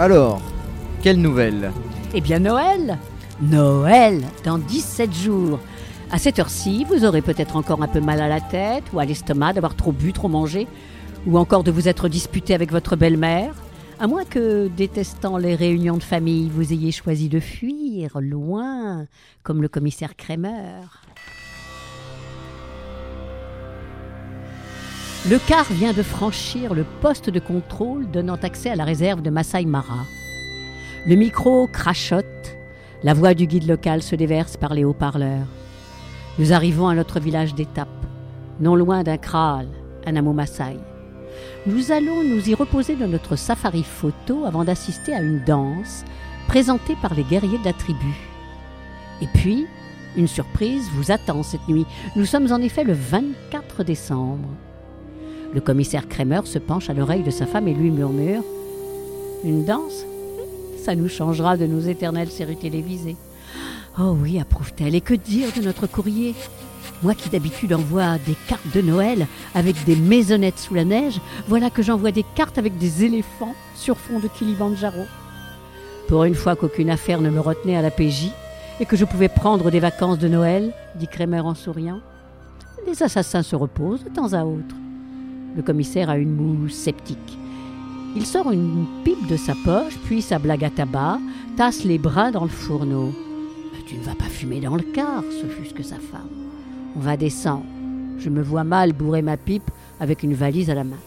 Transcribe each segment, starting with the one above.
Alors, quelle nouvelle? Eh bien Noël! Noël Dans 17 jours. À cette heure-ci, vous aurez peut-être encore un peu mal à la tête ou à l'estomac d'avoir trop bu, trop mangé, ou encore de vous être disputé avec votre belle-mère, à moins que, détestant les réunions de famille, vous ayez choisi de fuir loin, comme le commissaire Kremer. Le car vient de franchir le poste de contrôle donnant accès à la réserve de Masai Mara. Le micro crachote, la voix du guide local se déverse par les haut-parleurs. Nous arrivons à notre village d'étape, non loin d'un kraal, un hameau Maasai. Nous allons nous y reposer de notre safari photo avant d'assister à une danse présentée par les guerriers de la tribu. Et puis, une surprise vous attend cette nuit. Nous sommes en effet le 24 décembre. Le commissaire Kremer se penche à l'oreille de sa femme et lui murmure Une danse? Ça nous changera de nos éternelles séries télévisées. Oh oui, approuve-t-elle. Et que dire de notre courrier? Moi qui d'habitude envoie des cartes de Noël avec des maisonnettes sous la neige, voilà que j'envoie des cartes avec des éléphants sur fond de Kilimanjaro. Pour une fois qu'aucune affaire ne me retenait à la PJ et que je pouvais prendre des vacances de Noël, dit Kremer en souriant, les assassins se reposent de temps à autre. Le commissaire a une moue sceptique. Il sort une pipe de sa poche, puis sa blague à tabac, tasse les bras dans le fourneau. Tu ne vas pas fumer dans le car, ce sa femme. On va descendre. Je me vois mal bourrer ma pipe avec une valise à la main.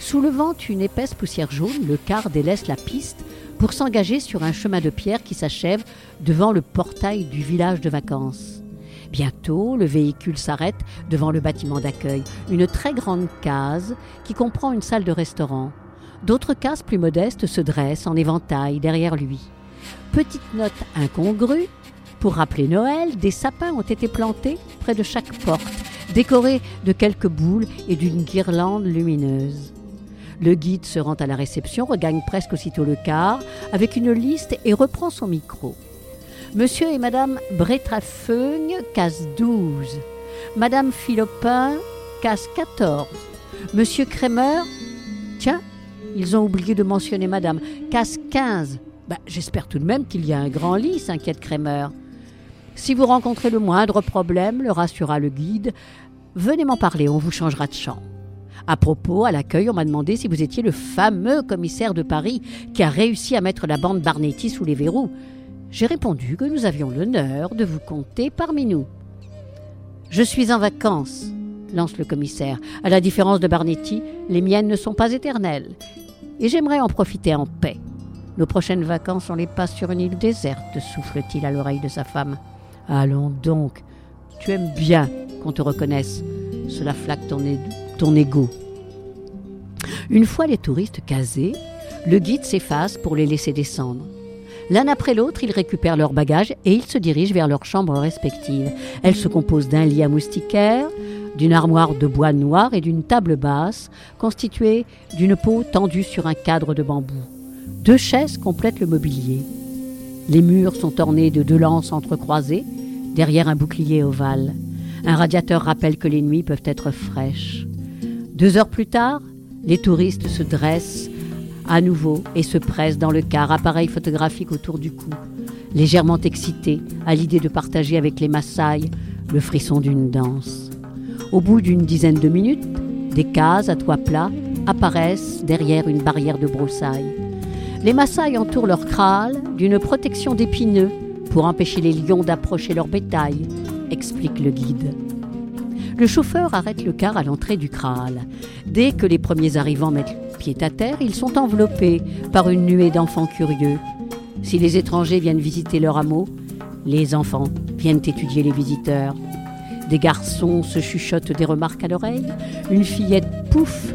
Soulevant une épaisse poussière jaune, le car délaisse la piste pour s'engager sur un chemin de pierre qui s'achève devant le portail du village de vacances. Bientôt, le véhicule s'arrête devant le bâtiment d'accueil, une très grande case qui comprend une salle de restaurant. D'autres cases plus modestes se dressent en éventail derrière lui. Petite note incongrue, pour rappeler Noël, des sapins ont été plantés près de chaque porte, décorés de quelques boules et d'une guirlande lumineuse. Le guide se rend à la réception, regagne presque aussitôt le car avec une liste et reprend son micro. Monsieur et Madame Bretrafeugne, case 12. Madame Philopin, case 14. Monsieur Kremer, tiens, ils ont oublié de mentionner Madame, case 15. Bah, J'espère tout de même qu'il y a un grand lit, s'inquiète Kremer. Si vous rencontrez le moindre problème, le rassura le guide, venez m'en parler, on vous changera de champ. À propos, à l'accueil, on m'a demandé si vous étiez le fameux commissaire de Paris qui a réussi à mettre la bande Barnetti sous les verrous. J'ai répondu que nous avions l'honneur de vous compter parmi nous. Je suis en vacances, lance le commissaire. À la différence de Barnetti, les miennes ne sont pas éternelles. Et j'aimerais en profiter en paix. Nos prochaines vacances, on les passe sur une île déserte, souffle-t-il à l'oreille de sa femme. Allons donc, tu aimes bien qu'on te reconnaisse. Cela flatte ton, ton ego. Une fois les touristes casés, le guide s'efface pour les laisser descendre. L'un après l'autre, ils récupèrent leurs bagages et ils se dirigent vers leurs chambres respectives. Elles se composent d'un lit à moustiquaire, d'une armoire de bois noir et d'une table basse constituée d'une peau tendue sur un cadre de bambou. Deux chaises complètent le mobilier. Les murs sont ornés de deux lances entrecroisées, derrière un bouclier ovale. Un radiateur rappelle que les nuits peuvent être fraîches. Deux heures plus tard, les touristes se dressent à nouveau et se pressent dans le car, appareil photographique autour du cou, légèrement excités à l'idée de partager avec les Maasai le frisson d'une danse. Au bout d'une dizaine de minutes, des cases à toit plat apparaissent derrière une barrière de broussailles. Les Maasai entourent leur kraal d'une protection d'épineux pour empêcher les lions d'approcher leur bétail, explique le guide. Le chauffeur arrête le car à l'entrée du kraal. Dès que les premiers arrivants mettent pied à terre, ils sont enveloppés par une nuée d'enfants curieux. Si les étrangers viennent visiter leur hameau, les enfants viennent étudier les visiteurs. Des garçons se chuchotent des remarques à l'oreille. Une fillette pouffe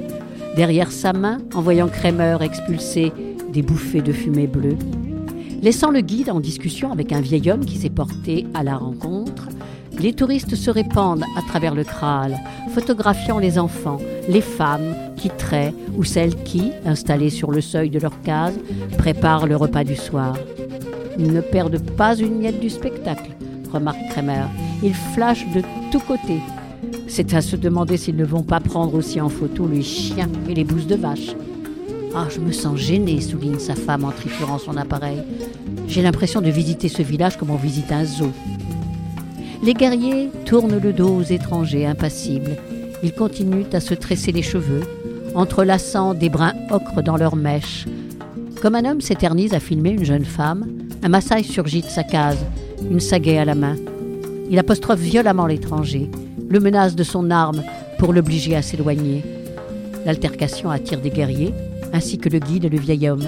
derrière sa main en voyant Kremer expulser des bouffées de fumée bleue. Laissant le guide en discussion avec un vieil homme qui s'est porté à la rencontre, les touristes se répandent à travers le kraal, photographiant les enfants, les femmes qui traient ou celles qui, installées sur le seuil de leur case, préparent le repas du soir. Ils ne perdent pas une miette du spectacle, remarque Kremer. Ils flashent de tous côtés. C'est à se demander s'ils ne vont pas prendre aussi en photo les chiens et les bousses de vache. Ah, je me sens gênée, souligne sa femme en triturant son appareil. J'ai l'impression de visiter ce village comme on visite un zoo. Les guerriers tournent le dos aux étrangers impassibles. Ils continuent à se tresser les cheveux, entrelaçant des brins ocre dans leurs mèches. Comme un homme s'éternise à filmer une jeune femme, un Maasai surgit de sa case, une sagaie à la main. Il apostrophe violemment l'étranger, le menace de son arme pour l'obliger à s'éloigner. L'altercation attire des guerriers, ainsi que le guide et le vieil homme.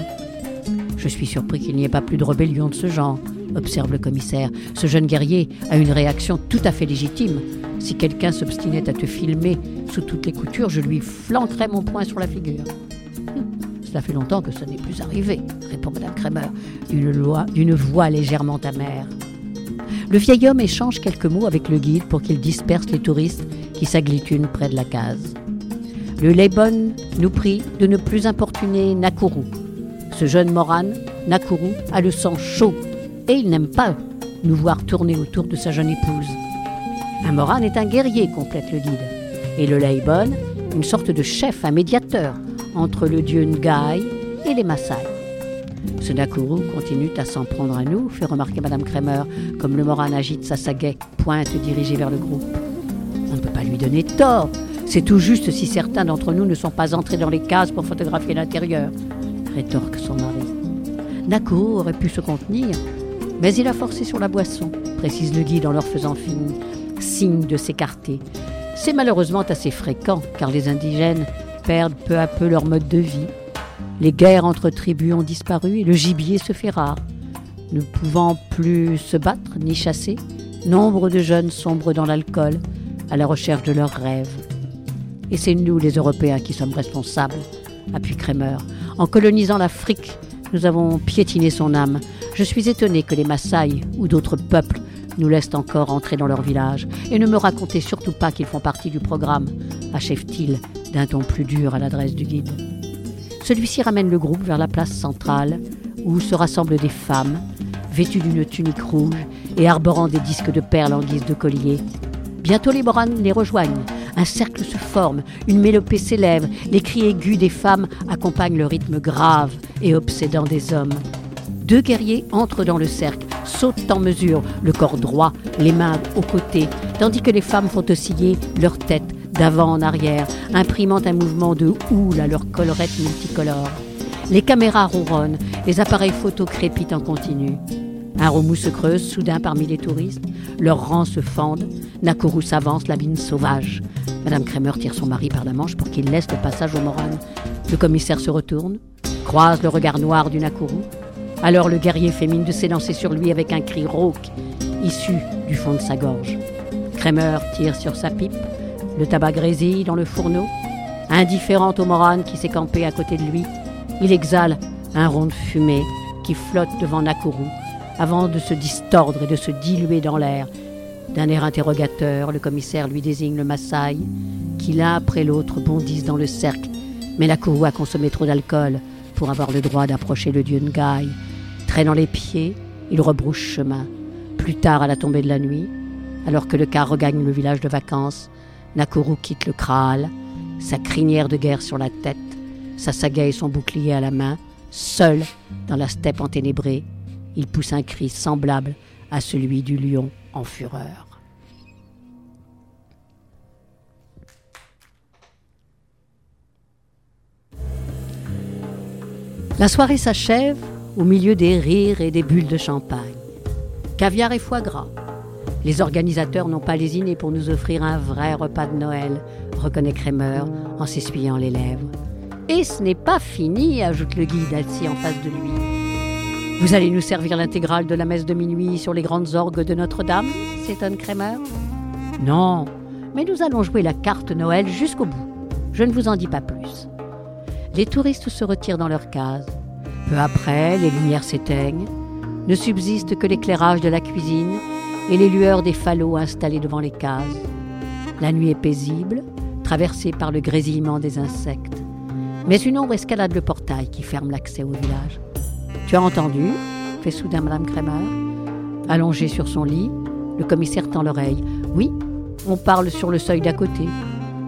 Je suis surpris qu'il n'y ait pas plus de rébellion de ce genre, observe le commissaire. Ce jeune guerrier a une réaction tout à fait légitime. Si quelqu'un s'obstinait à te filmer sous toutes les coutures, je lui flanquerais mon poing sur la figure. Cela fait longtemps que ce n'est plus arrivé, répond Madame Kremer, d'une voix légèrement amère. Le vieil homme échange quelques mots avec le guide pour qu'il disperse les touristes qui s'agglutinent près de la case. Le Leibon nous prie de ne plus importuner Nakuru. Ce jeune Moran, Nakuru, a le sang chaud et il n'aime pas nous voir tourner autour de sa jeune épouse. Un Moran est un guerrier, complète le guide, et le Leibon, une sorte de chef, un médiateur entre le dieu Ngai et les Maasai. Ce Nakuru continue à s'en prendre à nous, fait remarquer Madame Kremer, comme le Moran agite sa sagaie, pointe dirigée vers le groupe. On ne peut pas lui donner tort. C'est tout juste si certains d'entre nous ne sont pas entrés dans les cases pour photographier l'intérieur, rétorque son mari. Nakuru aurait pu se contenir, mais il a forcé sur la boisson, précise le guide en leur faisant signe de s'écarter. C'est malheureusement assez fréquent, car les indigènes perdent peu à peu leur mode de vie. Les guerres entre tribus ont disparu et le gibier se fait rare. Ne pouvant plus se battre ni chasser, nombre de jeunes sombrent dans l'alcool à la recherche de leurs rêves. Et c'est nous, les Européens, qui sommes responsables, appuie Kremer. En colonisant l'Afrique, nous avons piétiné son âme. Je suis étonné que les Maasai ou d'autres peuples nous laissent encore entrer dans leur village. Et ne me racontez surtout pas qu'ils font partie du programme, achève-t-il d'un ton plus dur à l'adresse du guide. Celui-ci ramène le groupe vers la place centrale, où se rassemblent des femmes, vêtues d'une tunique rouge et arborant des disques de perles en guise de collier. Bientôt les moranes les rejoignent. Un cercle se forme, une mélopée s'élève, les cris aigus des femmes accompagnent le rythme grave et obsédant des hommes. Deux guerriers entrent dans le cercle, sautent en mesure, le corps droit, les mains aux côtés, tandis que les femmes font osciller leur tête d'avant en arrière, imprimant un mouvement de houle à leur collerette multicolore. Les caméras ronronnent, les appareils photo crépitent en continu. Un remous se creuse soudain parmi les touristes, leurs rangs se fendent, Nakuru s'avance, la mine sauvage. Madame Kremer tire son mari par la manche pour qu'il laisse le passage au Moran. Le commissaire se retourne, croise le regard noir du Nakuru. Alors le guerrier mine de s'élancer sur lui avec un cri rauque, issu du fond de sa gorge. Kremer tire sur sa pipe, le tabac grésille dans le fourneau. Indifférent au Moran qui s'est campé à côté de lui, il exhale un rond de fumée qui flotte devant Nakuru avant de se distordre et de se diluer dans l'air. D'un air interrogateur, le commissaire lui désigne le Maasai, qui l'un après l'autre bondissent dans le cercle. Mais Nakuru a consommé trop d'alcool pour avoir le droit d'approcher le dieu Ngai. Traînant les pieds, il rebrouche chemin. Plus tard, à la tombée de la nuit, alors que le car regagne le village de vacances, Nakuru quitte le Kraal, sa crinière de guerre sur la tête, sa sagaie et son bouclier à la main, seul dans la steppe enténébrée. Il pousse un cri semblable à celui du lion en fureur. La soirée s'achève au milieu des rires et des bulles de champagne. Caviar et foie gras, les organisateurs n'ont pas lésiné pour nous offrir un vrai repas de Noël, reconnaît Kremer en s'essuyant les lèvres. Et ce n'est pas fini, ajoute le guide assis en face de lui. Vous allez nous servir l'intégrale de la messe de minuit sur les grandes orgues de Notre-Dame s'étonne Kremer. Non, mais nous allons jouer la carte Noël jusqu'au bout. Je ne vous en dis pas plus. Les touristes se retirent dans leur case. Peu après, les lumières s'éteignent. Ne subsiste que l'éclairage de la cuisine et les lueurs des falots installés devant les cases. La nuit est paisible, traversée par le grésillement des insectes. Mais une ombre escalade le portail qui ferme l'accès au village. Tu as entendu fait soudain Madame Crémer. Allongée sur son lit, le commissaire tend l'oreille. Oui, on parle sur le seuil d'à côté.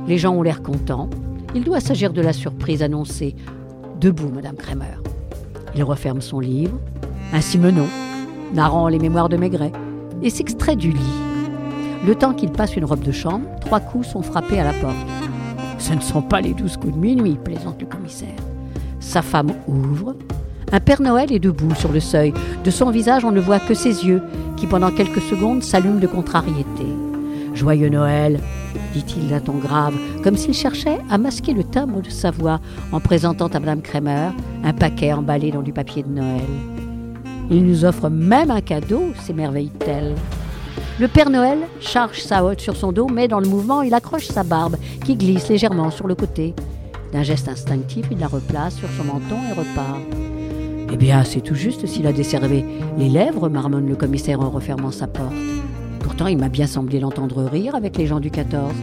Les gens ont l'air contents. Il doit s'agir de la surprise annoncée debout, Madame Kremer. Il referme son livre, un Simenon, narrant les mémoires de Maigret, et s'extrait du lit. Le temps qu'il passe une robe de chambre, trois coups sont frappés à la porte. Ce ne sont pas les douze coups de minuit, plaisante le commissaire. Sa femme ouvre. Un Père Noël est debout sur le seuil. De son visage, on ne voit que ses yeux, qui pendant quelques secondes s'allument de contrariété. Joyeux Noël, dit-il d'un ton grave, comme s'il cherchait à masquer le timbre de sa voix en présentant à Madame Kremer un paquet emballé dans du papier de Noël. Il nous offre même un cadeau, s'émerveille-t-elle. Le Père Noël charge sa hotte sur son dos, mais dans le mouvement, il accroche sa barbe, qui glisse légèrement sur le côté. D'un geste instinctif, il la replace sur son menton et repart. Eh bien, c'est tout juste s'il a desservé les lèvres, marmonne le commissaire en refermant sa porte. Pourtant, il m'a bien semblé l'entendre rire avec les gens du 14.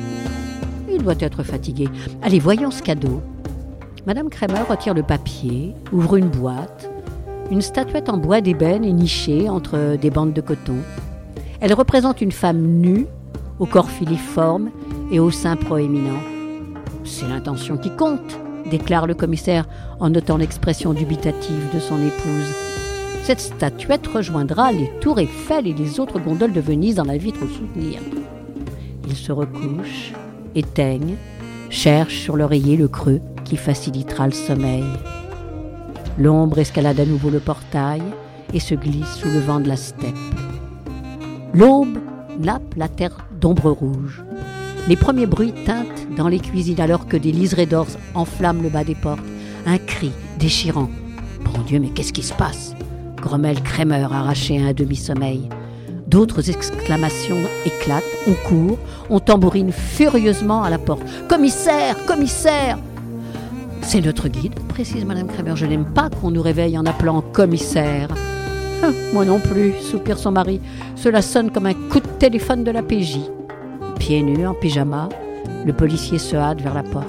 Il doit être fatigué. Allez, voyons ce cadeau. Madame Kremer retire le papier, ouvre une boîte. Une statuette en bois d'ébène est nichée entre des bandes de coton. Elle représente une femme nue, au corps filiforme et au sein proéminent. C'est l'intention qui compte, déclare le commissaire en notant l'expression dubitative de son épouse. Cette statuette rejoindra les tours Eiffel et les autres gondoles de Venise dans la vitre au soutenir. Il se recouche, éteigne, cherche sur l'oreiller le creux qui facilitera le sommeil. L'ombre escalade à nouveau le portail et se glisse sous le vent de la steppe. L'aube nappe la terre d'ombre rouge. Les premiers bruits tintent dans les cuisines alors que des liserés d'or enflamment le bas des portes. Un cri déchirant. Bon Dieu, mais qu'est-ce qui se passe? Grommelle Kremer arraché à un demi-sommeil. D'autres exclamations éclatent, on court, on tambourine furieusement à la porte. Commissaire Commissaire C'est notre guide, précise Madame Kremer. Je n'aime pas qu'on nous réveille en appelant commissaire. Hein, moi non plus, soupire son mari. Cela sonne comme un coup de téléphone de la PJ. Pieds nus, en pyjama, le policier se hâte vers la porte.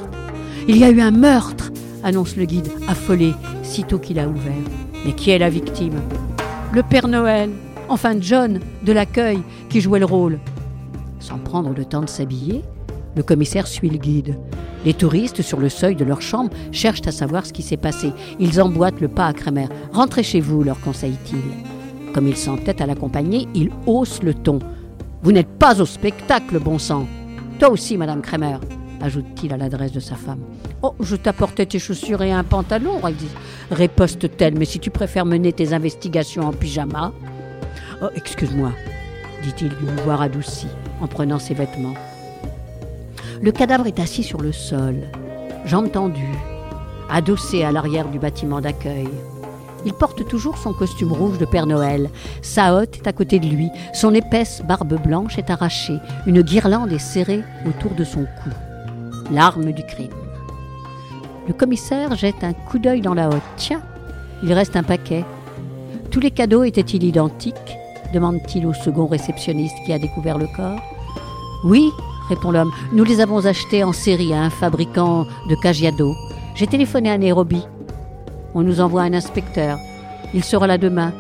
Il y a eu un meurtre annonce le guide, affolé, sitôt qu'il a ouvert. Mais qui est la victime? Le Père Noël, enfin John, de l'accueil, qui jouait le rôle. Sans prendre le temps de s'habiller, le commissaire suit le guide. Les touristes, sur le seuil de leur chambre, cherchent à savoir ce qui s'est passé. Ils emboîtent le pas à Kremer. Rentrez chez vous, leur conseille-t-il. Comme il s'entête à l'accompagner, il hausse le ton. Vous n'êtes pas au spectacle, bon sang. Toi aussi, Madame Kremer, ajoute-t-il à l'adresse de sa femme. Oh, je t'apportais tes chaussures et un pantalon, riposte-t-elle, mais si tu préfères mener tes investigations en pyjama. Oh, excuse-moi, dit-il d'une voix radoucie, en prenant ses vêtements. Le cadavre est assis sur le sol, jambes tendues, adossé à l'arrière du bâtiment d'accueil. Il porte toujours son costume rouge de Père Noël. Sa hotte est à côté de lui. Son épaisse barbe blanche est arrachée. Une guirlande est serrée autour de son cou. L'arme du crime. Le commissaire jette un coup d'œil dans la hotte. Tiens, il reste un paquet. Tous les cadeaux étaient-ils identiques demande-t-il au second réceptionniste qui a découvert le corps. Oui, répond l'homme, nous les avons achetés en série à un fabricant de Cagiado. J'ai téléphoné à Nairobi. On nous envoie un inspecteur. Il sera là demain.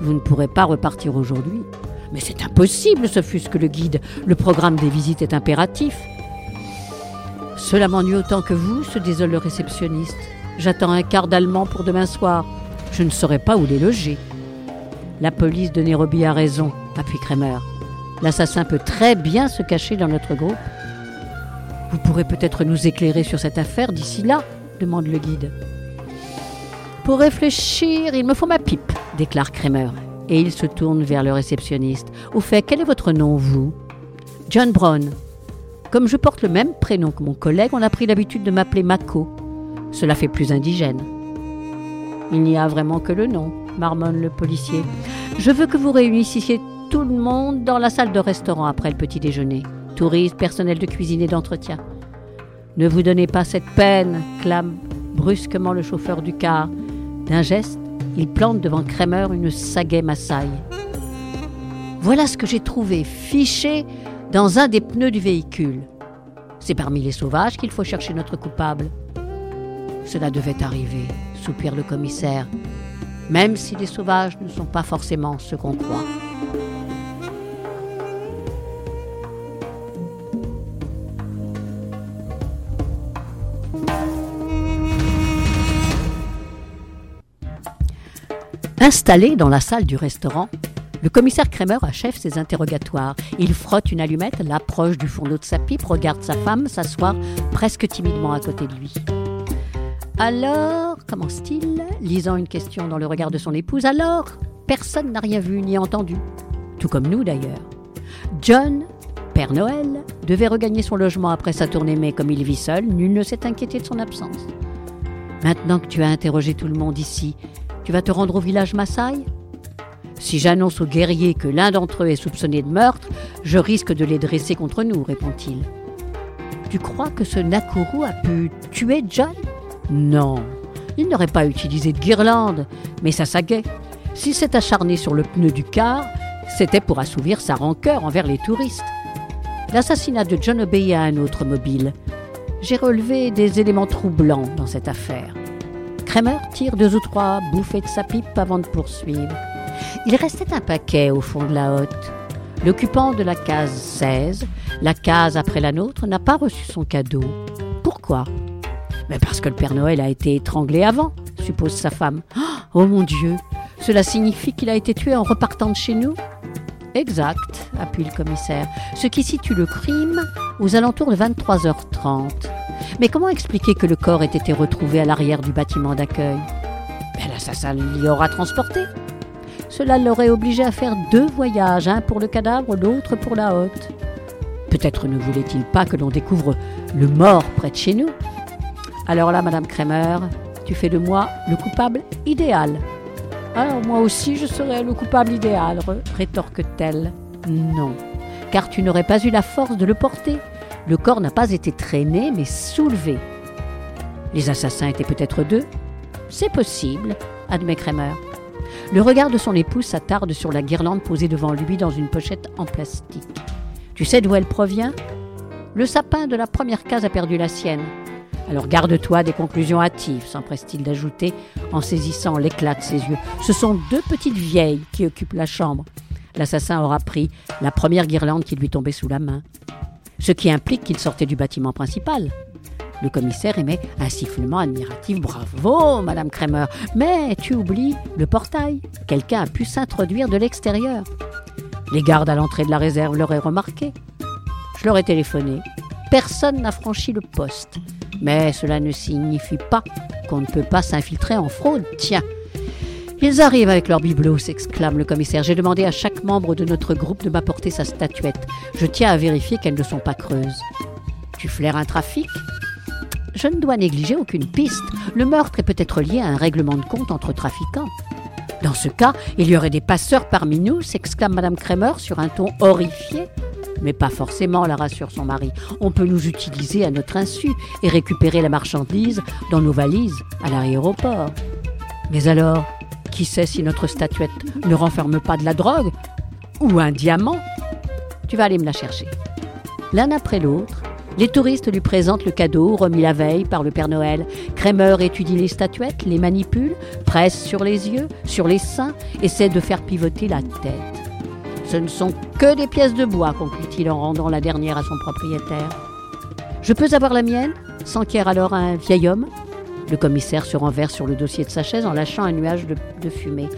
Vous ne pourrez pas repartir aujourd'hui. Mais c'est impossible, ce que le guide. Le programme des visites est impératif. Cela m'ennuie autant que vous, se désole le réceptionniste. J'attends un quart d'allemand pour demain soir. Je ne saurais pas où les loger. La police de Nairobi a raison, appuie Kremer. L'assassin peut très bien se cacher dans notre groupe. Vous pourrez peut-être nous éclairer sur cette affaire d'ici là demande le guide. Pour réfléchir, il me faut ma pipe, déclare Kremer. Et il se tourne vers le réceptionniste. Au fait, quel est votre nom, vous? John Brown. Comme je porte le même prénom que mon collègue, on a pris l'habitude de m'appeler Mako. Cela fait plus indigène. Il n'y a vraiment que le nom, marmonne le policier. Je veux que vous réunissiez tout le monde dans la salle de restaurant après le petit déjeuner. Touristes, personnel de cuisine et d'entretien. Ne vous donnez pas cette peine, clame brusquement le chauffeur du car. D'un geste, il plante devant Kremer une sagaie massaille. Voilà ce que j'ai trouvé fiché dans un des pneus du véhicule. C'est parmi les sauvages qu'il faut chercher notre coupable. Cela devait arriver, soupire le commissaire, même si les sauvages ne sont pas forcément ce qu'on croit. Installé dans la salle du restaurant, le commissaire Kramer achève ses interrogatoires. Il frotte une allumette, l'approche du fourneau de sa pipe, regarde sa femme s'asseoir presque timidement à côté de lui. Alors, commence-t-il, lisant une question dans le regard de son épouse, alors, personne n'a rien vu ni entendu. Tout comme nous d'ailleurs. John, Père Noël, devait regagner son logement après sa tournée, mais comme il vit seul, nul ne s'est inquiété de son absence. Maintenant que tu as interrogé tout le monde ici, tu vas te rendre au village Maasai? Si j'annonce aux guerriers que l'un d'entre eux est soupçonné de meurtre, je risque de les dresser contre nous, répond-il. Tu crois que ce Nakuru a pu tuer John? Non, il n'aurait pas utilisé de guirlande, mais ça saguait. S'il s'est acharné sur le pneu du car, c'était pour assouvir sa rancœur envers les touristes. L'assassinat de John obéit à un autre mobile. J'ai relevé des éléments troublants dans cette affaire. Kramer tire deux ou trois bouffées de sa pipe avant de poursuivre. Il restait un paquet au fond de la hotte. L'occupant de la case 16, la case après la nôtre, n'a pas reçu son cadeau. Pourquoi? Mais Parce que le Père Noël a été étranglé avant, suppose sa femme. Oh mon Dieu Cela signifie qu'il a été tué en repartant de chez nous? Exact, appuie le commissaire, ce qui situe le crime aux alentours de 23h30. Mais comment expliquer que le corps ait été retrouvé à l'arrière du bâtiment d'accueil? Ben, L'assassin l'y aura transporté. Cela l'aurait obligé à faire deux voyages, un pour le cadavre, l'autre pour la hotte. Peut-être ne voulait-il pas que l'on découvre le mort près de chez nous. Alors là, Madame Kremer, tu fais de moi le coupable idéal. Alors moi aussi je serais le coupable idéal, rétorque-t-elle. Non, car tu n'aurais pas eu la force de le porter. Le corps n'a pas été traîné, mais soulevé. Les assassins étaient peut-être deux C'est possible, admet Kramer. Le regard de son épouse s'attarde sur la guirlande posée devant lui dans une pochette en plastique. Tu sais d'où elle provient? Le sapin de la première case a perdu la sienne. Alors garde-toi des conclusions hâtives, s'empresse-t-il d'ajouter en saisissant l'éclat de ses yeux. Ce sont deux petites vieilles qui occupent la chambre. L'assassin aura pris la première guirlande qui lui tombait sous la main ce qui implique qu'il sortait du bâtiment principal. Le commissaire émet un sifflement admiratif. Bravo, Madame Kramer. Mais tu oublies le portail. Quelqu'un a pu s'introduire de l'extérieur. Les gardes à l'entrée de la réserve l'auraient remarqué. Je leur ai téléphoné. Personne n'a franchi le poste. Mais cela ne signifie pas qu'on ne peut pas s'infiltrer en fraude. Tiens, ils arrivent avec leur bibelot, s'exclame le commissaire. J'ai demandé à chaque membre de notre groupe de m'apporter sa statuette. Je tiens à vérifier qu'elles ne sont pas creuses. Tu flaires un trafic? Je ne dois négliger aucune piste. Le meurtre est peut-être lié à un règlement de compte entre trafiquants. Dans ce cas, il y aurait des passeurs parmi nous, s'exclame Madame Kramer sur un ton horrifié. Mais pas forcément, la rassure son mari. On peut nous utiliser à notre insu et récupérer la marchandise dans nos valises à l'aéroport. Mais alors, qui sait si notre statuette ne renferme pas de la drogue ou un diamant? Tu vas aller me la chercher. L'un après l'autre, les touristes lui présentent le cadeau remis la veille par le Père Noël. Kramer étudie les statuettes, les manipule, presse sur les yeux, sur les seins, essaie de faire pivoter la tête. Ce ne sont que des pièces de bois, conclut-il en rendant la dernière à son propriétaire. Je peux avoir la mienne? s'enquiert alors un vieil homme le commissaire se renverse sur le dossier de sa chaise en lâchant un nuage de, fumée.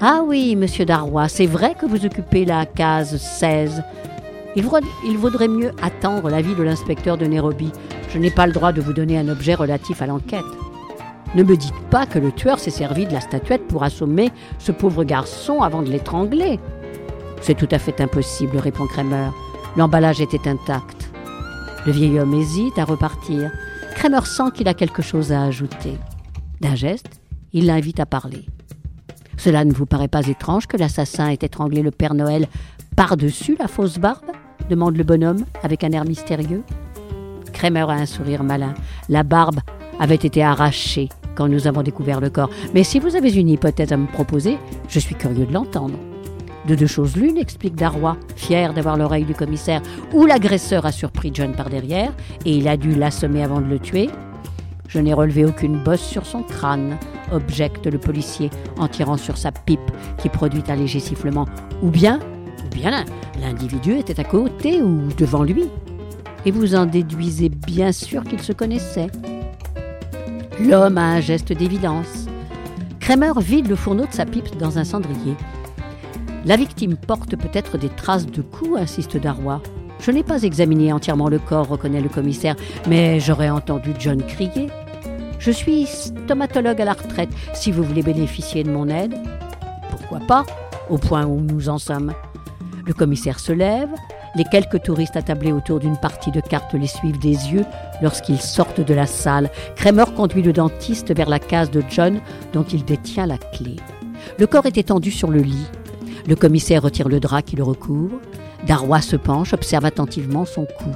Ah oui, monsieur Darrois, c'est vrai que vous occupez la case 16. Il, vaudrait mieux attendre l'avis de l'inspecteur de Nairobi. Je n'ai pas le droit de vous donner un objet relatif à l'enquête. Ne me dites pas que le tueur s'est servi de la statuette pour assommer ce pauvre garçon avant de l'étrangler. C'est tout à fait impossible, répond Kramer. L'emballage était intact. Le vieil homme hésite à repartir. Kramer sent qu'il a quelque chose à ajouter. D'un geste, il l'invite à parler. Cela ne vous paraît pas étrange que l'assassin ait étranglé le Père Noël par-dessus la fausse barbe demande le bonhomme avec un air mystérieux. Kramer a un sourire malin. La barbe avait été arrachée quand nous avons découvert le corps. Mais si vous avez une hypothèse à me proposer, je suis curieux de l'entendre. De deux choses l'une, explique Darrois, fier d'avoir l'oreille du commissaire, où l'agresseur a surpris John par derrière et il a dû l'assommer avant de le tuer. Je n'ai relevé aucune bosse sur son crâne, objecte le policier en tirant sur sa pipe qui produit un léger sifflement. Ou bien, bien l'individu était à côté ou devant lui. Et vous en déduisez bien sûr qu'il se connaissait. L'homme a un geste d'évidence. Kramer vide le fourneau de sa pipe dans un cendrier. La victime porte peut-être des traces de coups, insiste Darrois. Je n'ai pas examiné entièrement le corps, reconnaît le commissaire, mais j'aurais entendu John crier. Je suis stomatologue à la retraite. Si vous voulez bénéficier de mon aide, pourquoi pas, au point où nous en sommes. Le commissaire se lève, les quelques touristes attablés autour d'une partie de cartes les suivent des yeux lorsqu'ils sortent de la salle. Kramer conduit le dentiste vers la case de John dont il détient la clé. Le corps est étendu sur le lit. Le commissaire retire le drap qui le recouvre. Darrois se penche, observe attentivement son cou.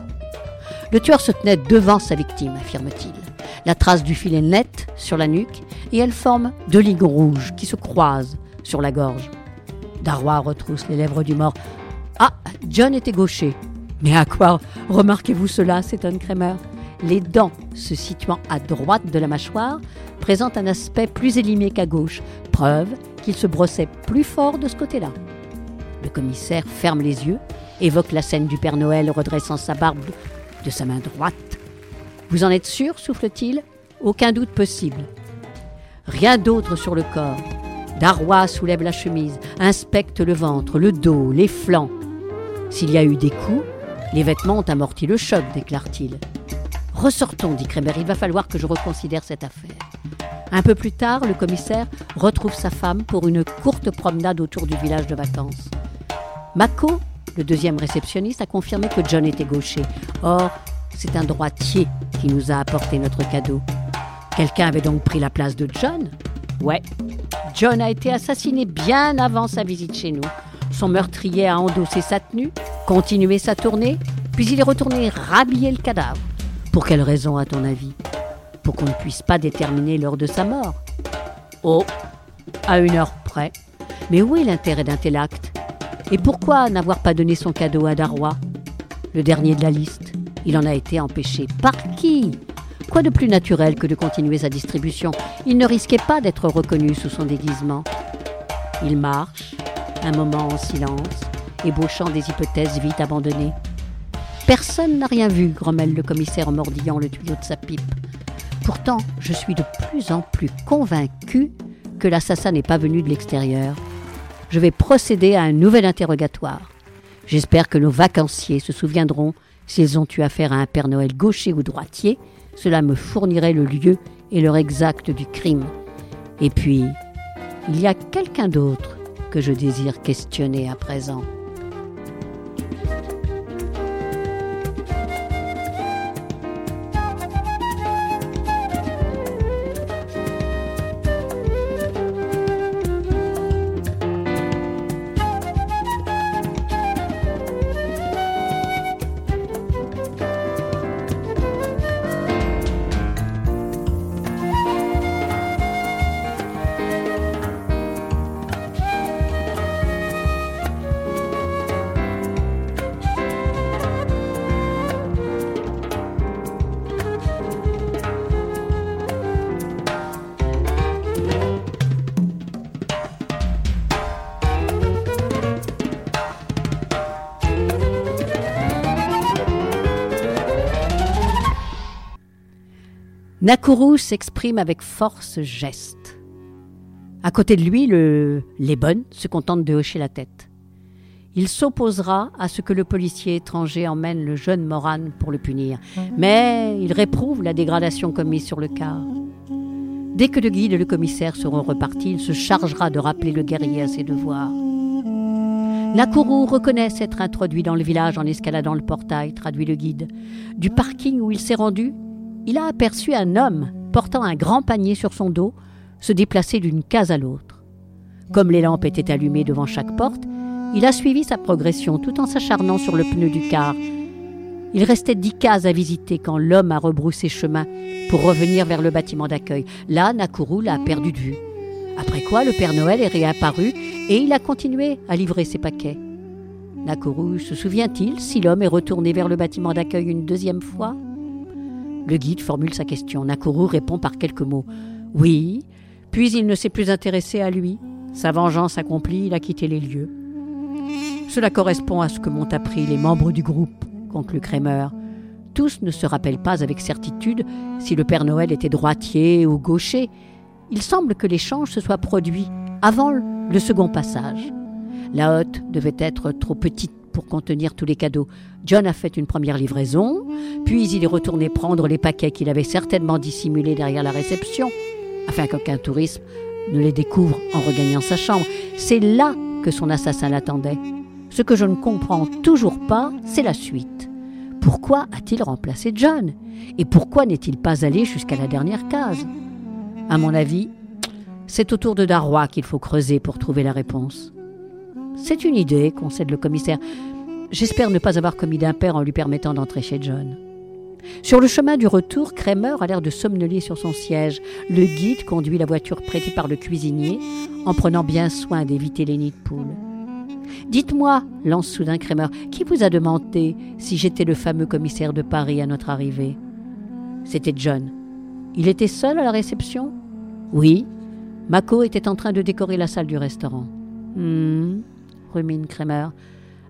Le tueur se tenait devant sa victime, affirme-t-il. La trace du fil est nette sur la nuque et elle forme deux lignes rouges qui se croisent sur la gorge. Darrois retrousse les lèvres du mort. Ah, John était gaucher. Mais à quoi remarquez-vous cela s'étonne Kramer? Les dents, se situant à droite de la mâchoire, présentent un aspect plus élimé qu'à gauche, preuve qu'il se brossait plus fort de ce côté-là. Le commissaire ferme les yeux, évoque la scène du Père Noël redressant sa barbe de sa main droite. Vous en êtes sûr souffle-t-il? Aucun doute possible. Rien d'autre sur le corps. Darrois soulève la chemise, inspecte le ventre, le dos, les flancs. S'il y a eu des coups, les vêtements ont amorti le choc, déclare-t-il. Ressortons, dit Kremer, il va falloir que je reconsidère cette affaire. Un peu plus tard, le commissaire retrouve sa femme pour une courte promenade autour du village de vacances. Mako, le deuxième réceptionniste, a confirmé que John était gaucher. Or, c'est un droitier qui nous a apporté notre cadeau. Quelqu'un avait donc pris la place de John? Ouais. John a été assassiné bien avant sa visite chez nous. Son meurtrier a endossé sa tenue, continué sa tournée, puis il est retourné rhabiller le cadavre. Pour quelle raison, à ton avis? Pour qu'on ne puisse pas déterminer l'heure de sa mort. Oh, à une heure près. Mais où est l'intérêt d'un tel acte? Et pourquoi n'avoir pas donné son cadeau à Darrois Le dernier de la liste. Il en a été empêché. Par qui? Quoi de plus naturel que de continuer sa distribution? Il ne risquait pas d'être reconnu sous son déguisement. Il marche, un moment en silence, ébauchant des hypothèses vite abandonnées. Personne n'a rien vu, grommelle le commissaire en mordillant le tuyau de sa pipe. Pourtant, je suis de plus en plus convaincu que l'assassin n'est pas venu de l'extérieur je vais procéder à un nouvel interrogatoire. J'espère que nos vacanciers se souviendront s'ils ont eu affaire à un Père Noël gaucher ou droitier. Cela me fournirait le lieu et l'heure exacte du crime. Et puis, il y a quelqu'un d'autre que je désire questionner à présent. Nakuru s'exprime avec force geste. À côté de lui, le Lebon se contente de hocher la tête. Il s'opposera à ce que le policier étranger emmène le jeune Moran pour le punir, mais il réprouve la dégradation commise sur le car. Dès que le guide et le commissaire seront repartis, il se chargera de rappeler le guerrier à ses devoirs. Nakuru reconnaît s'être introduit dans le village en escaladant le portail, traduit le guide. Du parking où il s'est rendu, il a aperçu un homme portant un grand panier sur son dos se déplacer d'une case à l'autre. Comme les lampes étaient allumées devant chaque porte, il a suivi sa progression tout en s'acharnant sur le pneu du car. Il restait dix cases à visiter quand l'homme a rebroussé chemin pour revenir vers le bâtiment d'accueil. Là, Nakuru l'a perdu de vue. Après quoi, le Père Noël est réapparu et il a continué à livrer ses paquets. Nakuru se souvient-il si l'homme est retourné vers le bâtiment d'accueil une deuxième fois? Le guide formule sa question. Nakuru répond par quelques mots. Oui, puis il ne s'est plus intéressé à lui. Sa vengeance accomplie, il a quitté les lieux. Cela correspond à ce que m'ont appris les membres du groupe, conclut Kramer. Tous ne se rappellent pas avec certitude si le Père Noël était droitier ou gaucher, Il semble que l'échange se soit produit avant le second passage. La hotte devait être trop petite pour contenir tous les cadeaux. John a fait une première livraison, puis il est retourné prendre les paquets qu'il avait certainement dissimulés derrière la réception, afin qu'aucun touriste ne les découvre en regagnant sa chambre. C'est là que son assassin l'attendait. Ce que je ne comprends toujours pas, c'est la suite. Pourquoi a-t-il remplacé John? Et pourquoi n'est-il pas allé jusqu'à la dernière case? À mon avis, c'est autour de Darrois qu'il faut creuser pour trouver la réponse. C'est une idée, concède le commissaire. J'espère ne pas avoir commis d'impair en lui permettant d'entrer chez John. Sur le chemin du retour, Kramer a l'air de somnoler sur son siège. Le guide conduit la voiture prêtée par le cuisinier, en prenant bien soin d'éviter les nids de poules. Dites-moi, lance soudain Kramer, qui vous a demandé si j'étais le fameux commissaire de Paris à notre arrivée? C'était John. Il était seul à la réception? Oui. Mako était en train de décorer la salle du restaurant. Hum, rumine Kramer.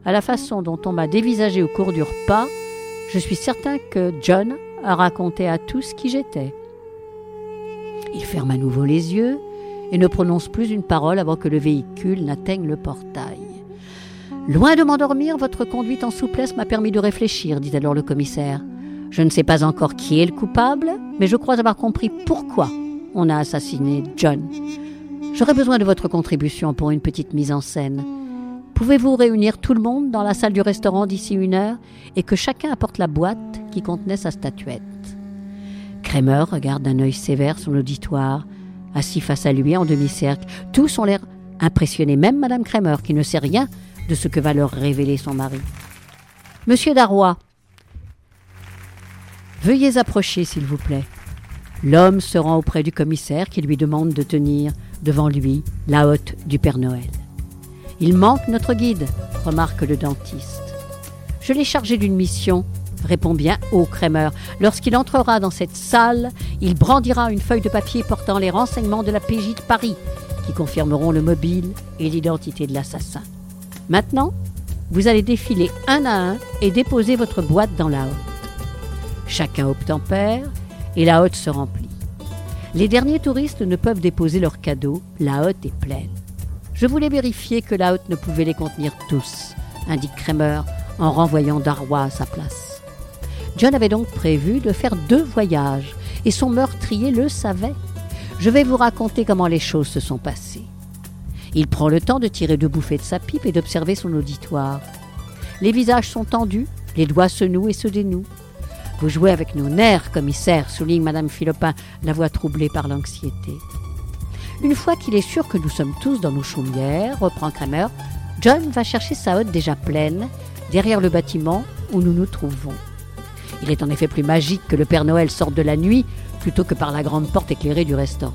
À la façon dont on m'a dévisagé au cours du repas, je suis certain que John a raconté à tous qui j'étais. Il ferme à nouveau les yeux et ne prononce plus une parole avant que le véhicule n'atteigne le portail. Loin de m'endormir, votre conduite en souplesse m'a permis de réfléchir, dit alors le commissaire. Je ne sais pas encore qui est le coupable, mais je crois avoir compris pourquoi on a assassiné John. J'aurais besoin de votre contribution pour une petite mise en scène. Pouvez-vous réunir tout le monde dans la salle du restaurant d'ici une heure et que chacun apporte la boîte qui contenait sa statuette Kramer regarde d'un œil sévère son auditoire, assis face à lui en demi-cercle. Tous ont l'air impressionnés, même Madame Kramer, qui ne sait rien de ce que va leur révéler son mari. Monsieur Darrois, veuillez approcher, s'il vous plaît. L'homme se rend auprès du commissaire qui lui demande de tenir devant lui la hotte du Père Noël. Il manque notre guide, remarque le dentiste. Je l'ai chargé d'une mission, répond bien haut Kramer. Lorsqu'il entrera dans cette salle, il brandira une feuille de papier portant les renseignements de la PJ de Paris, qui confirmeront le mobile et l'identité de l'assassin. Maintenant, vous allez défiler un à un et déposer votre boîte dans la hotte. Chacun obtempère et la hotte se remplit. Les derniers touristes ne peuvent déposer leurs cadeaux, la hotte est pleine. Je voulais vérifier que la hotte ne pouvait les contenir tous, indique Kramer en renvoyant Darrois à sa place. John avait donc prévu de faire deux voyages, et son meurtrier le savait. Je vais vous raconter comment les choses se sont passées. Il prend le temps de tirer deux bouffées de sa pipe et d'observer son auditoire. Les visages sont tendus, les doigts se nouent et se dénouent. Vous jouez avec nos nerfs, commissaire, souligne Madame Philopin, la voix troublée par l'anxiété. Une fois qu'il est sûr que nous sommes tous dans nos chaumières, reprend Kramer, John va chercher sa hotte déjà pleine, derrière le bâtiment où nous nous trouvons. Il est en effet plus magique que le Père Noël sorte de la nuit plutôt que par la grande porte éclairée du restaurant.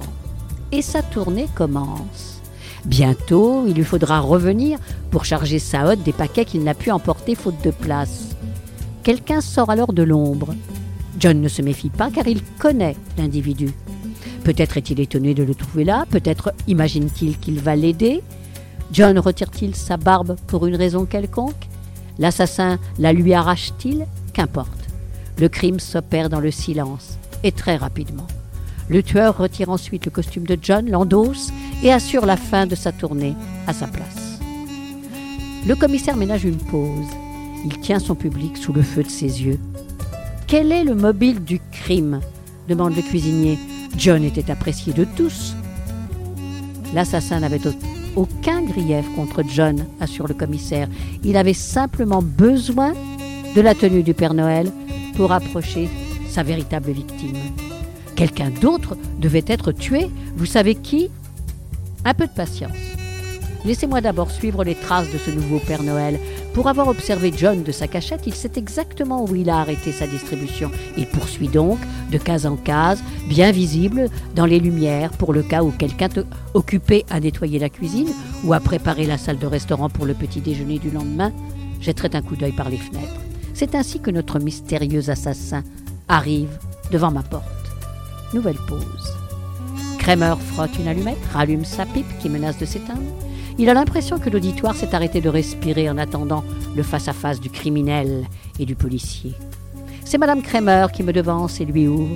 Et sa tournée commence. Bientôt, il lui faudra revenir pour charger sa hotte des paquets qu'il n'a pu emporter faute de place. Quelqu'un sort alors de l'ombre. John ne se méfie pas car il connaît l'individu. Peut-être est-il étonné de le trouver là, peut-être imagine-t-il qu'il va l'aider. John retire-t-il sa barbe pour une raison quelconque? L'assassin la lui arrache-t-il? Qu'importe. Le crime s'opère dans le silence, et très rapidement. Le tueur retire ensuite le costume de John, l'endosse et assure la fin de sa tournée à sa place. Le commissaire ménage une pause. Il tient son public sous le feu de ses yeux. Quel est le mobile du crime? demande le cuisinier. John était apprécié de tous. L'assassin n'avait aucun grief contre John, assure le commissaire. Il avait simplement besoin de la tenue du Père Noël pour approcher sa véritable victime. Quelqu'un d'autre devait être tué. Vous savez qui? Un peu de patience. Laissez-moi d'abord suivre les traces de ce nouveau Père Noël. Pour avoir observé John de sa cachette, il sait exactement où il a arrêté sa distribution. Il poursuit donc, de case en case, bien visible, dans les lumières, pour le cas où quelqu'un occupé à nettoyer la cuisine ou à préparer la salle de restaurant pour le petit déjeuner du lendemain, jetterait un coup d'œil par les fenêtres. C'est ainsi que notre mystérieux assassin arrive devant ma porte. Nouvelle pause. Kramer frotte une allumette, rallume sa pipe qui menace de s'éteindre. Il a l'impression que l'auditoire s'est arrêté de respirer en attendant le face-à-face du criminel et du policier. C'est Madame Kramer qui me devance et lui ouvre.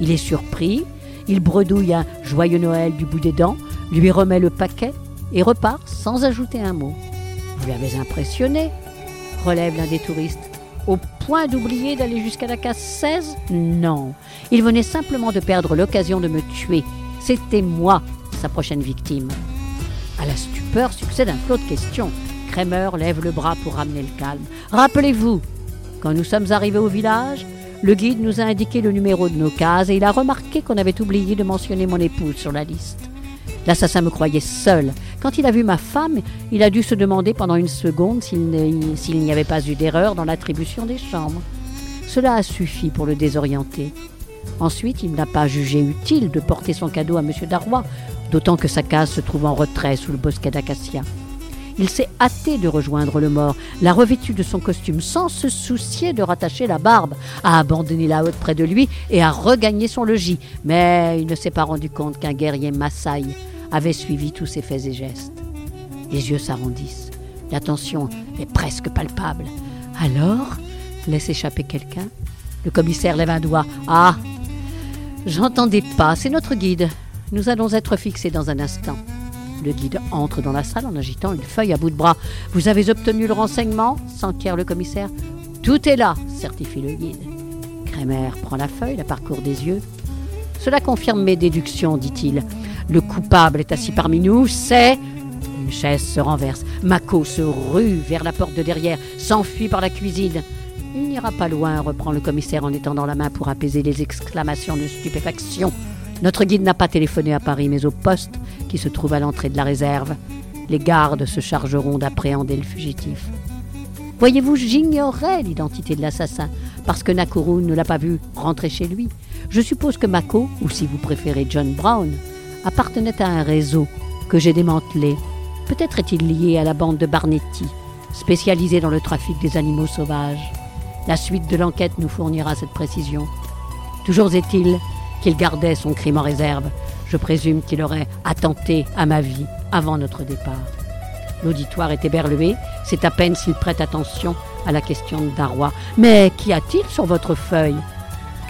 Il est surpris. Il bredouille un joyeux Noël du bout des dents, lui remet le paquet et repart sans ajouter un mot. Vous l'avez impressionné relève l'un des touristes. Au point d'oublier d'aller jusqu'à la case 16 Non. Il venait simplement de perdre l'occasion de me tuer. C'était moi, sa prochaine victime. À la stupeur succède un flot de questions. Kramer lève le bras pour ramener le calme. Rappelez-vous, quand nous sommes arrivés au village, le guide nous a indiqué le numéro de nos cases et il a remarqué qu'on avait oublié de mentionner mon épouse sur la liste. L'assassin me croyait seul. Quand il a vu ma femme, il a dû se demander pendant une seconde s'il n'y avait pas eu d'erreur dans l'attribution des chambres. Cela a suffi pour le désorienter. Ensuite, il n'a pas jugé utile de porter son cadeau à M. Darrois, d'autant que sa case se trouve en retrait sous le bosquet d'acacia. Il s'est hâté de rejoindre le mort, l'a revêtu de son costume sans se soucier de rattacher la barbe, a abandonné la haute près de lui et a regagné son logis. Mais il ne s'est pas rendu compte qu'un guerrier Maasai avait suivi tous ses faits et gestes. Les yeux s'arrondissent. La tension est presque palpable. Alors, laisse échapper quelqu'un? Le commissaire lève un doigt. Ah J'entendais pas, c'est notre guide. Nous allons être fixés dans un instant. Le guide entre dans la salle en agitant une feuille à bout de bras. Vous avez obtenu le renseignement s'enquiert le commissaire. Tout est là, certifie le guide. Kremer prend la feuille, la parcourt des yeux. Cela confirme mes déductions, dit-il. Le coupable est assis parmi nous, c'est... Une chaise se renverse. Mako se rue vers la porte de derrière, s'enfuit par la cuisine. Il n'ira pas loin, reprend le commissaire en étendant la main pour apaiser les exclamations de stupéfaction. Notre guide n'a pas téléphoné à Paris, mais au poste qui se trouve à l'entrée de la réserve. Les gardes se chargeront d'appréhender le fugitif. Voyez-vous, j'ignorais l'identité de l'assassin, parce que Nakuru ne l'a pas vu rentrer chez lui. Je suppose que Mako, ou si vous préférez John Brown, appartenait à un réseau que j'ai démantelé. Peut-être est-il lié à la bande de Barnetti, spécialisée dans le trafic des animaux sauvages. La suite de l'enquête nous fournira cette précision. Toujours est-il qu'il gardait son crime en réserve. Je présume qu'il aurait attenté à ma vie avant notre départ. L'auditoire est éberlué, c'est à peine s'il prête attention à la question de Darrois. Mais qu'y a-t-il sur votre feuille?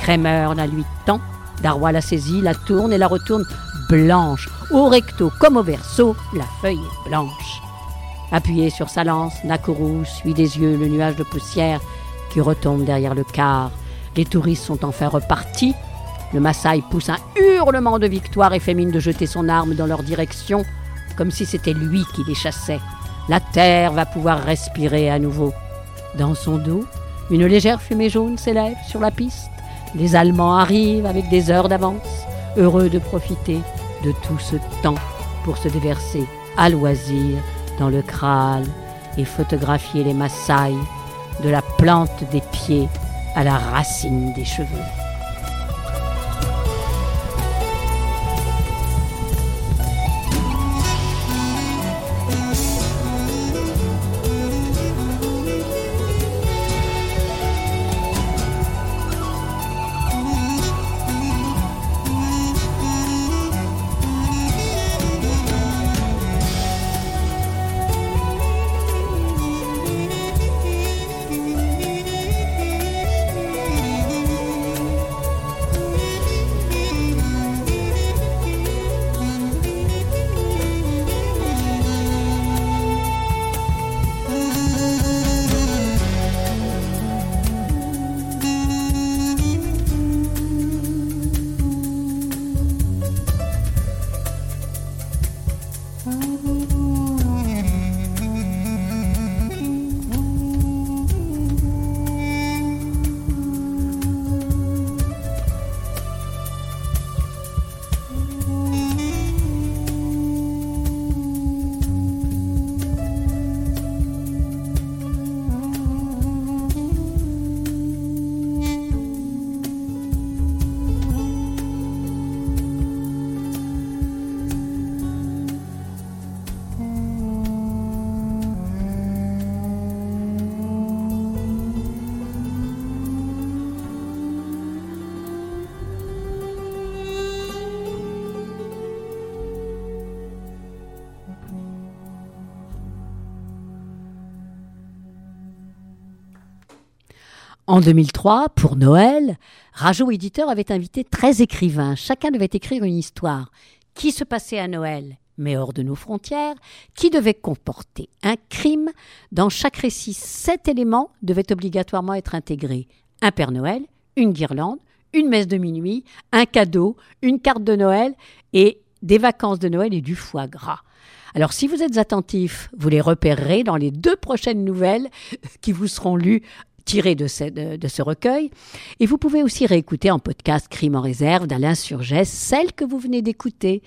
Kramer la lui tend, Darrois la saisit, la tourne et la retourne blanche. Au recto comme au verso, la feuille est blanche. Appuyé sur sa lance, Nakuru suit des yeux le nuage de poussière qui retombe derrière le quart. Les touristes sont enfin repartis, le Maasai pousse un hurlement de victoire et fait mine de jeter son arme dans leur direction, comme si c'était lui qui les chassait. La terre va pouvoir respirer à nouveau. Dans son dos, une légère fumée jaune s'élève sur la piste. Les Allemands arrivent avec des heures d'avance, heureux de profiter de tout ce temps pour se déverser à loisir dans le Kral et photographier les Maasai de la plante des pieds à la racine des cheveux. En 2003, pour Noël, Rajo Éditeur avait invité 13 écrivains. Chacun devait écrire une histoire qui se passait à Noël, mais hors de nos frontières, qui devait comporter un crime? Dans chaque récit, sept éléments devaient obligatoirement être intégrés. Un Père Noël, une guirlande, une messe de minuit, un cadeau, une carte de Noël et des vacances de Noël et du foie gras. Alors si vous êtes attentif, vous les repérerez dans les deux prochaines nouvelles qui vous seront lues tirées de ce, de, ce recueil. Et vous pouvez aussi réécouter en podcast Crime en réserve d'Alain Surgès, celle que vous venez d'écouter.